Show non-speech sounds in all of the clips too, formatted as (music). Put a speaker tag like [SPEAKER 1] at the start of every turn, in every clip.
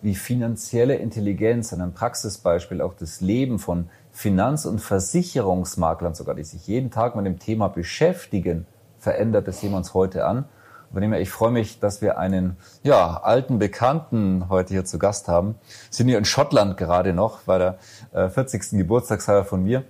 [SPEAKER 1] wie finanzielle Intelligenz einem Praxisbeispiel auch das Leben von Finanz- und Versicherungsmaklern sogar, die sich jeden Tag mit dem Thema beschäftigen, verändert. Das sehen wir uns heute an. Ich freue mich, dass wir einen ja, alten Bekannten heute hier zu Gast haben. Sind hier in Schottland gerade noch bei der äh, 40. Geburtstagsfeier von mir.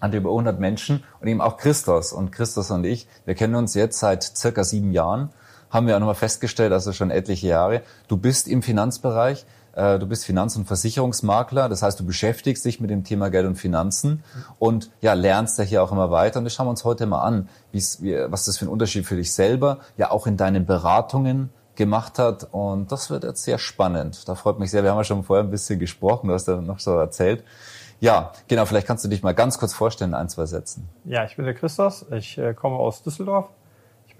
[SPEAKER 1] Hat über 100 Menschen und eben auch Christos. Und Christos und ich, wir kennen uns jetzt seit circa sieben Jahren haben wir auch nochmal festgestellt, also schon etliche Jahre. Du bist im Finanzbereich, äh, du bist Finanz- und Versicherungsmakler, das heißt, du beschäftigst dich mit dem Thema Geld und Finanzen und ja, lernst da hier auch immer weiter. Und das schauen wir uns heute mal an, wie, was das für ein Unterschied für dich selber, ja auch in deinen Beratungen gemacht hat. Und das wird jetzt sehr spannend. Da freut mich sehr. Wir haben ja schon vorher ein bisschen gesprochen, du hast ja noch so erzählt. Ja, genau, vielleicht kannst du dich mal ganz kurz vorstellen, ein, zwei Sätzen.
[SPEAKER 2] Ja, ich bin der Christos, ich äh, komme aus Düsseldorf,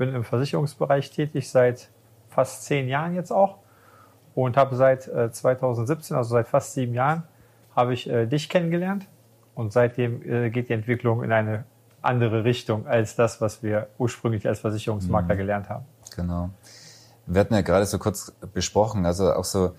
[SPEAKER 2] bin im Versicherungsbereich tätig seit fast zehn Jahren jetzt auch und habe seit 2017, äh, also seit fast sieben Jahren, habe ich äh, dich kennengelernt und seitdem äh, geht die Entwicklung in eine andere Richtung als das, was wir ursprünglich als Versicherungsmakler mhm. gelernt haben.
[SPEAKER 1] Genau. Wir hatten ja gerade so kurz besprochen, also auch so,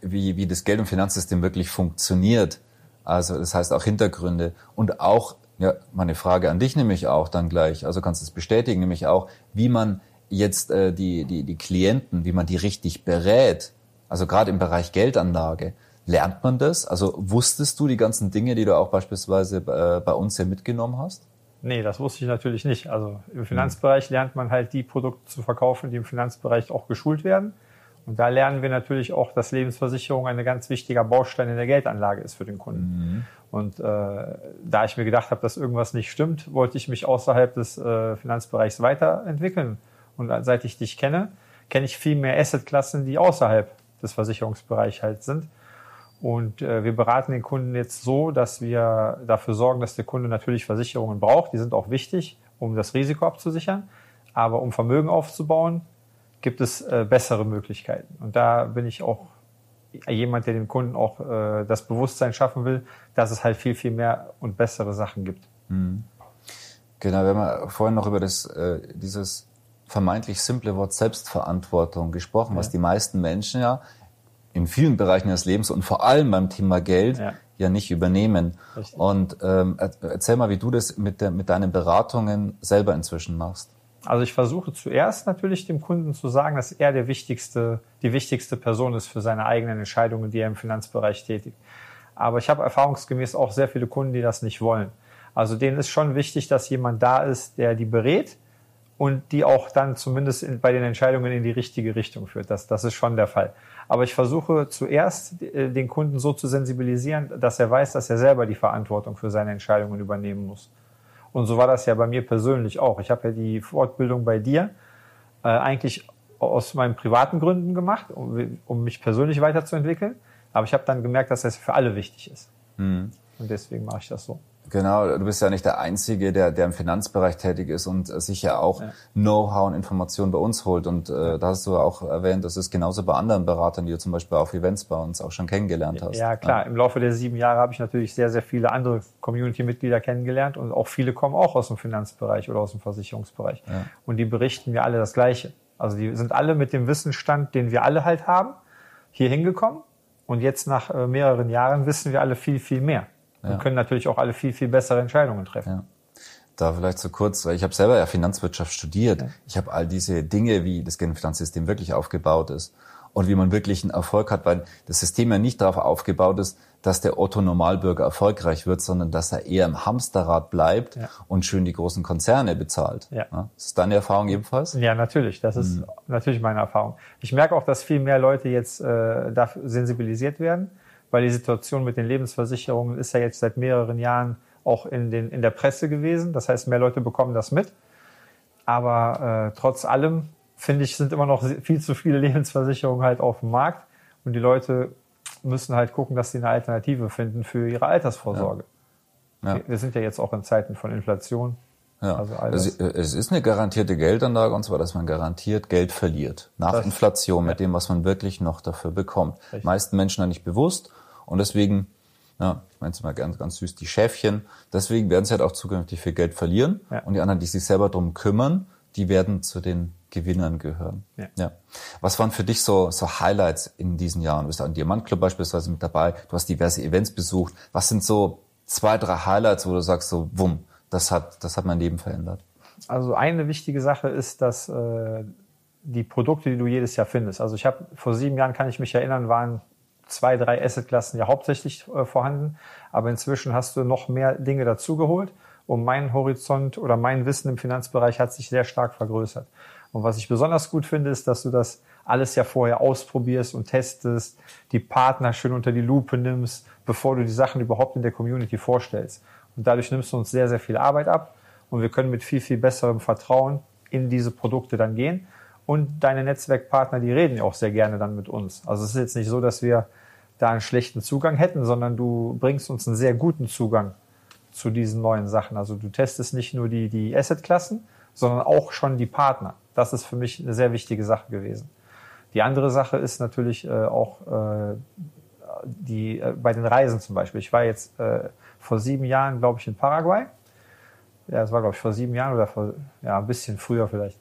[SPEAKER 1] wie, wie das Geld- und Finanzsystem wirklich funktioniert. Also das heißt auch Hintergründe und auch ja, meine Frage an dich nämlich auch dann gleich, also kannst du es bestätigen, nämlich auch, wie man jetzt äh, die, die, die Klienten, wie man die richtig berät, also gerade im Bereich Geldanlage, lernt man das? Also wusstest du die ganzen Dinge, die du auch beispielsweise äh, bei uns hier mitgenommen hast?
[SPEAKER 2] Nee, das wusste ich natürlich nicht. Also im Finanzbereich lernt man halt die Produkte zu verkaufen, die im Finanzbereich auch geschult werden. Und da lernen wir natürlich auch, dass Lebensversicherung ein ganz wichtiger Baustein in der Geldanlage ist für den Kunden. Mhm. Und äh, da ich mir gedacht habe, dass irgendwas nicht stimmt, wollte ich mich außerhalb des äh, Finanzbereichs weiterentwickeln. Und seit ich dich kenne, kenne ich viel mehr Assetklassen, die außerhalb des Versicherungsbereichs halt sind. Und äh, wir beraten den Kunden jetzt so, dass wir dafür sorgen, dass der Kunde natürlich Versicherungen braucht. Die sind auch wichtig, um das Risiko abzusichern. Aber um Vermögen aufzubauen, gibt es äh, bessere Möglichkeiten. Und da bin ich auch jemand, der dem Kunden auch äh, das Bewusstsein schaffen will, dass es halt viel, viel mehr und bessere Sachen gibt. Mhm.
[SPEAKER 1] Genau, wir haben vorhin noch über das, äh, dieses vermeintlich simple Wort Selbstverantwortung gesprochen, ja. was die meisten Menschen ja in vielen Bereichen ihres Lebens und vor allem beim Thema Geld ja, ja nicht übernehmen. Richtig. Und ähm, erzähl mal, wie du das mit, der, mit deinen Beratungen selber inzwischen machst.
[SPEAKER 2] Also ich versuche zuerst natürlich dem Kunden zu sagen, dass er der wichtigste, die wichtigste Person ist für seine eigenen Entscheidungen, die er im Finanzbereich tätigt. Aber ich habe erfahrungsgemäß auch sehr viele Kunden, die das nicht wollen. Also denen ist schon wichtig, dass jemand da ist, der die berät und die auch dann zumindest in, bei den Entscheidungen in die richtige Richtung führt. Das, das ist schon der Fall. Aber ich versuche zuerst äh, den Kunden so zu sensibilisieren, dass er weiß, dass er selber die Verantwortung für seine Entscheidungen übernehmen muss. Und so war das ja bei mir persönlich auch. Ich habe ja die Fortbildung bei dir äh, eigentlich aus meinen privaten Gründen gemacht, um, um mich persönlich weiterzuentwickeln. Aber ich habe dann gemerkt, dass das für alle wichtig ist. Mhm. Und deswegen mache ich das so.
[SPEAKER 1] Genau, du bist ja nicht der Einzige, der, der im Finanzbereich tätig ist und sich ja auch ja. Know-how und Informationen bei uns holt. Und äh, da hast du auch erwähnt, das ist genauso bei anderen Beratern, die du zum Beispiel auf Events bei uns auch schon kennengelernt hast.
[SPEAKER 2] Ja, klar. Ja. Im Laufe der sieben Jahre habe ich natürlich sehr, sehr viele andere Community-Mitglieder kennengelernt und auch viele kommen auch aus dem Finanzbereich oder aus dem Versicherungsbereich. Ja. Und die berichten mir alle das Gleiche. Also die sind alle mit dem Wissensstand, den wir alle halt haben, hier hingekommen. Und jetzt nach äh, mehreren Jahren wissen wir alle viel, viel mehr und können natürlich auch alle viel, viel bessere Entscheidungen treffen. Ja.
[SPEAKER 1] Da vielleicht so kurz, weil ich habe selber ja Finanzwirtschaft studiert. Ja. Ich habe all diese Dinge, wie das Finanzsystem wirklich aufgebaut ist und wie man wirklich einen Erfolg hat, weil das System ja nicht darauf aufgebaut ist, dass der Otto Normalbürger erfolgreich wird, sondern dass er eher im Hamsterrad bleibt ja. und schön die großen Konzerne bezahlt. Ja. ja. Ist deine Erfahrung ebenfalls?
[SPEAKER 2] Ja, natürlich. Das ist mhm. natürlich meine Erfahrung. Ich merke auch, dass viel mehr Leute jetzt äh, dafür sensibilisiert werden weil die Situation mit den Lebensversicherungen ist ja jetzt seit mehreren Jahren auch in, den, in der Presse gewesen. Das heißt, mehr Leute bekommen das mit. Aber äh, trotz allem, finde ich, sind immer noch viel zu viele (laughs) Lebensversicherungen halt auf dem Markt. Und die Leute müssen halt gucken, dass sie eine Alternative finden für ihre Altersvorsorge. Ja. Wir sind ja jetzt auch in Zeiten von Inflation.
[SPEAKER 1] Ja. Also. Es, es ist eine garantierte Geldanlage und zwar, dass man garantiert Geld verliert nach das, Inflation mit ja. dem, was man wirklich noch dafür bekommt. Richtig. Meisten Menschen da nicht bewusst und deswegen, ja, ich meine es mal ganz, ganz süß, die Schäfchen. Deswegen werden sie halt auch zukünftig viel Geld verlieren ja. und die anderen, die sich selber drum kümmern, die werden zu den Gewinnern gehören. Ja. ja. Was waren für dich so, so Highlights in diesen Jahren? Du bist am Diamantclub beispielsweise mit dabei, du hast diverse Events besucht. Was sind so zwei, drei Highlights, wo du sagst so, wumm, das hat, das hat mein Leben verändert?
[SPEAKER 2] Also eine wichtige Sache ist, dass äh, die Produkte, die du jedes Jahr findest. Also ich habe vor sieben Jahren, kann ich mich erinnern, waren zwei, drei Assetklassen ja hauptsächlich äh, vorhanden. Aber inzwischen hast du noch mehr Dinge dazugeholt und mein Horizont oder mein Wissen im Finanzbereich hat sich sehr stark vergrößert. Und was ich besonders gut finde, ist, dass du das alles ja vorher ausprobierst und testest, die Partner schön unter die Lupe nimmst, bevor du die Sachen überhaupt in der Community vorstellst. Und dadurch nimmst du uns sehr, sehr viel Arbeit ab und wir können mit viel, viel besserem Vertrauen in diese Produkte dann gehen. Und deine Netzwerkpartner, die reden ja auch sehr gerne dann mit uns. Also es ist jetzt nicht so, dass wir da einen schlechten Zugang hätten, sondern du bringst uns einen sehr guten Zugang zu diesen neuen Sachen. Also du testest nicht nur die, die Asset-Klassen, sondern auch schon die Partner. Das ist für mich eine sehr wichtige Sache gewesen. Die andere Sache ist natürlich äh, auch äh, die äh, bei den Reisen zum Beispiel. Ich war jetzt äh, vor sieben Jahren, glaube ich, in Paraguay. Ja, es war, glaube ich, vor sieben Jahren oder vor, ja, ein bisschen früher vielleicht.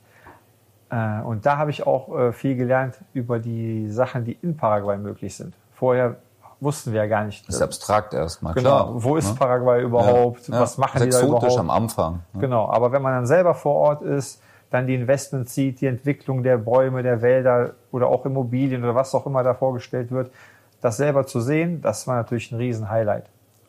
[SPEAKER 2] Äh, und da habe ich auch äh, viel gelernt über die Sachen, die in Paraguay möglich sind. Vorher wussten wir ja gar nicht.
[SPEAKER 1] Das ist abstrakt erstmal,
[SPEAKER 2] genau, klar. Wo ist ne? Paraguay überhaupt? Ja, Was machen die da überhaupt?
[SPEAKER 1] am Anfang.
[SPEAKER 2] Ne? Genau, aber wenn man dann selber vor Ort ist, dann die Investments sieht, die Entwicklung der Bäume, der Wälder oder auch Immobilien oder was auch immer da vorgestellt wird, das selber zu sehen, das war natürlich ein Riesen-Highlight.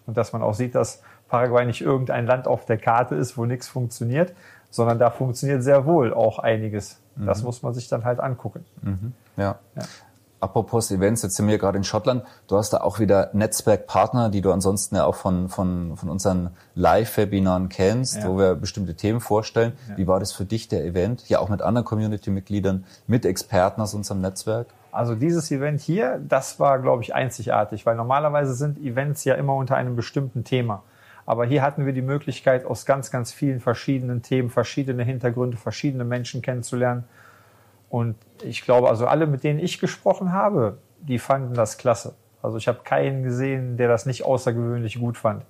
[SPEAKER 2] Und dass man auch sieht, dass Paraguay nicht irgendein Land auf der Karte ist, wo nichts funktioniert, sondern da funktioniert sehr wohl auch einiges. Mhm. Das muss man sich dann halt angucken.
[SPEAKER 1] Mhm. Ja. ja. Apropos Events, jetzt sind wir gerade in Schottland. Du hast da auch wieder Netzwerkpartner, die du ansonsten ja auch von, von, von unseren Live-Webinaren kennst, ja. wo wir bestimmte Themen vorstellen. Ja. Wie war das für dich, der Event? Ja, auch mit anderen Community-Mitgliedern, mit Experten aus unserem Netzwerk?
[SPEAKER 2] Also dieses Event hier, das war, glaube ich, einzigartig, weil normalerweise sind Events ja immer unter einem bestimmten Thema. Aber hier hatten wir die Möglichkeit, aus ganz, ganz vielen verschiedenen Themen, verschiedene Hintergründe, verschiedene Menschen kennenzulernen. Und ich glaube, also alle, mit denen ich gesprochen habe, die fanden das klasse. Also ich habe keinen gesehen, der das nicht außergewöhnlich gut fand.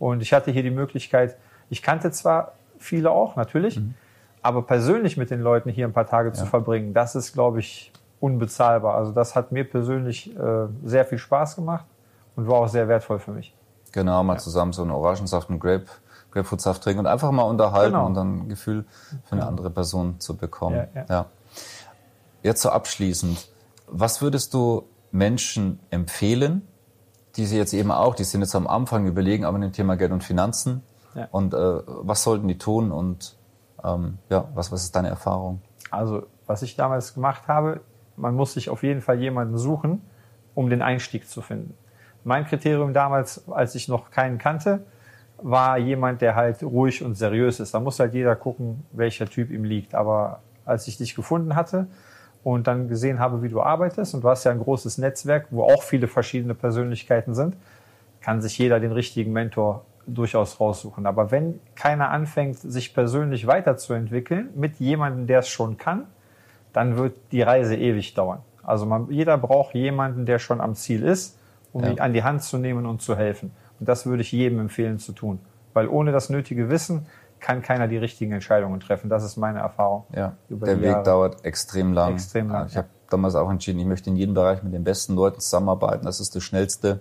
[SPEAKER 2] Und ich hatte hier die Möglichkeit, ich kannte zwar viele auch, natürlich, mhm. aber persönlich mit den Leuten hier ein paar Tage ja. zu verbringen, das ist, glaube ich, unbezahlbar. Also das hat mir persönlich äh, sehr viel Spaß gemacht und war auch sehr wertvoll für mich.
[SPEAKER 1] Genau, mal ja. zusammen so einen Orangensaft und Grape, Grapefruitsaft trinken und einfach mal unterhalten genau. und dann ein Gefühl für eine andere Person zu bekommen. Ja, ja. ja. Jetzt so abschließend, was würdest du Menschen empfehlen, die sie jetzt eben auch, die sind jetzt am Anfang überlegen, aber dem Thema Geld und Finanzen. Ja. Und äh, was sollten die tun und ähm, ja, was, was ist deine Erfahrung?
[SPEAKER 2] Also, was ich damals gemacht habe, man muss sich auf jeden Fall jemanden suchen, um den Einstieg zu finden. Mein Kriterium damals, als ich noch keinen kannte, war jemand, der halt ruhig und seriös ist. Da muss halt jeder gucken, welcher Typ ihm liegt. Aber als ich dich gefunden hatte und dann gesehen habe, wie du arbeitest, und du hast ja ein großes Netzwerk, wo auch viele verschiedene Persönlichkeiten sind, kann sich jeder den richtigen Mentor durchaus raussuchen. Aber wenn keiner anfängt, sich persönlich weiterzuentwickeln mit jemandem, der es schon kann, dann wird die Reise ewig dauern. Also man, jeder braucht jemanden, der schon am Ziel ist, um ja. ihn an die Hand zu nehmen und zu helfen. Und das würde ich jedem empfehlen zu tun. Weil ohne das nötige Wissen kann keiner die richtigen Entscheidungen treffen. Das ist meine Erfahrung.
[SPEAKER 1] Ja, der Weg Jahre. dauert extrem lang. Extrem lang. Ich habe damals auch entschieden, ich möchte in jedem Bereich mit den besten Leuten zusammenarbeiten. Das ist das Schnellste.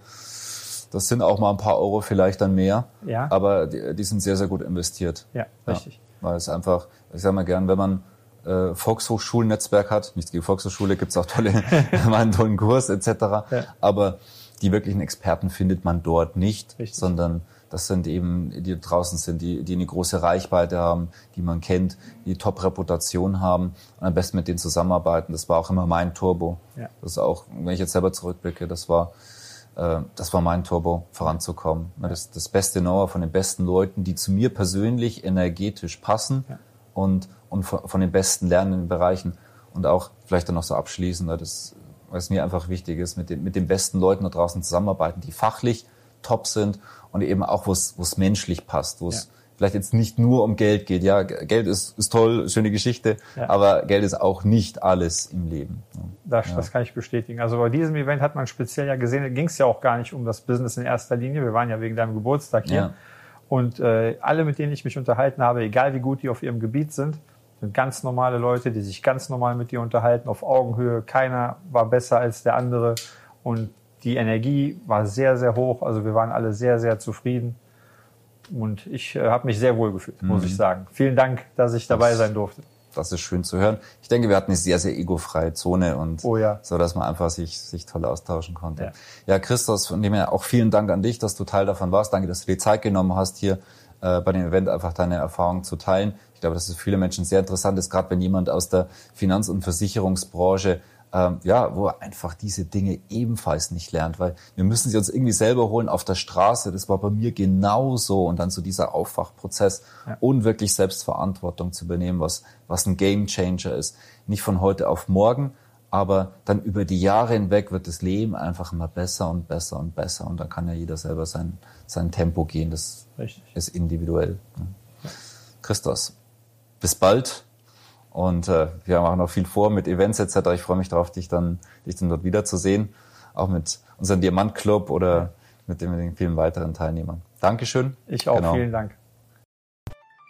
[SPEAKER 1] Das sind auch mal ein paar Euro vielleicht dann mehr. Ja. Aber die, die sind sehr, sehr gut investiert.
[SPEAKER 2] Ja, richtig.
[SPEAKER 1] Ja, weil es einfach, ich sage mal gern, wenn man äh, Volkshochschulnetzwerk hat. Nichts gegen Volkshochschule, gibt's auch tolle, (laughs) (laughs) mal einen tollen Kurs etc. Ja. Aber die wirklichen Experten findet man dort nicht, Richtig. sondern das sind eben, die draußen sind, die, die eine große Reichweite haben, die man kennt, die Top-Reputation haben und am besten mit denen zusammenarbeiten. Das war auch immer mein Turbo. Ja. Das ist auch, wenn ich jetzt selber zurückblicke, das war, äh, das war mein Turbo, voranzukommen. Ja. Das, das beste Know-how von den besten Leuten, die zu mir persönlich energetisch passen ja. und und von, von den besten lernenden Bereichen und auch vielleicht dann noch so abschließend, das was mir einfach wichtig ist, mit, den, mit den besten Leuten da draußen zusammenarbeiten, die fachlich top sind und eben auch, wo es menschlich passt, wo es ja. vielleicht jetzt nicht nur um Geld geht. Ja, Geld ist, ist toll, schöne Geschichte, ja. aber Geld ist auch nicht alles im Leben.
[SPEAKER 2] Das, ja. das kann ich bestätigen. Also bei diesem Event hat man speziell ja gesehen, ging es ja auch gar nicht um das Business in erster Linie. Wir waren ja wegen deinem Geburtstag hier. Und äh, alle, mit denen ich mich unterhalten habe, egal wie gut die auf ihrem Gebiet sind, sind ganz normale Leute, die sich ganz normal mit dir unterhalten, auf Augenhöhe. Keiner war besser als der andere. Und die Energie war sehr, sehr hoch. Also wir waren alle sehr, sehr zufrieden. Und ich äh, habe mich sehr wohl gefühlt, mhm. muss ich sagen. Vielen Dank, dass ich dabei das, sein durfte.
[SPEAKER 1] Das ist schön zu hören. Ich denke, wir hatten eine sehr, sehr egofreie Zone und oh ja. so, dass man einfach sich, sich toll austauschen konnte. Ja. ja, Christos, von dem her auch vielen Dank an dich, dass du Teil davon warst. Danke, dass du dir Zeit genommen hast, hier äh, bei dem Event einfach deine Erfahrungen zu teilen. Ich glaube, dass es für viele Menschen sehr interessant ist, gerade wenn jemand aus der Finanz- und Versicherungsbranche ähm, ja, wo er einfach diese Dinge ebenfalls nicht lernt, weil wir müssen sie uns irgendwie selber holen auf der Straße. Das war bei mir genauso und dann so dieser Aufwachprozess ja. und wirklich Selbstverantwortung zu übernehmen, was, was ein Game Changer ist. Nicht von heute auf morgen, aber dann über die Jahre hinweg wird das Leben einfach immer besser und besser und besser und dann kann ja jeder selber sein, sein Tempo gehen. Das Richtig. ist individuell. Ja. Christos, bis bald. Und äh, wir machen noch viel vor mit Events etc. Ich freue mich darauf, dich dann, dich dann dort wiederzusehen. Auch mit unserem Diamantclub oder mit den, mit den vielen weiteren Teilnehmern. Dankeschön.
[SPEAKER 2] Ich auch, genau. vielen Dank.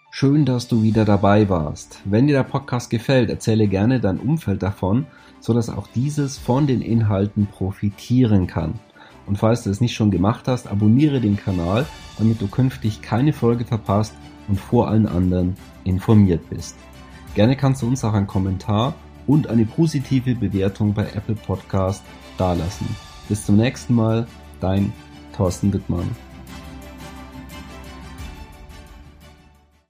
[SPEAKER 3] Schön, dass du wieder dabei warst. Wenn dir der Podcast gefällt, erzähle gerne dein Umfeld davon, so dass auch dieses von den Inhalten profitieren kann. Und falls du es nicht schon gemacht hast, abonniere den Kanal, damit du künftig keine Folge verpasst und vor allen anderen informiert bist. Gerne kannst du uns auch einen Kommentar und eine positive Bewertung bei Apple Podcast dalassen. Bis zum nächsten Mal, dein Thorsten Wittmann.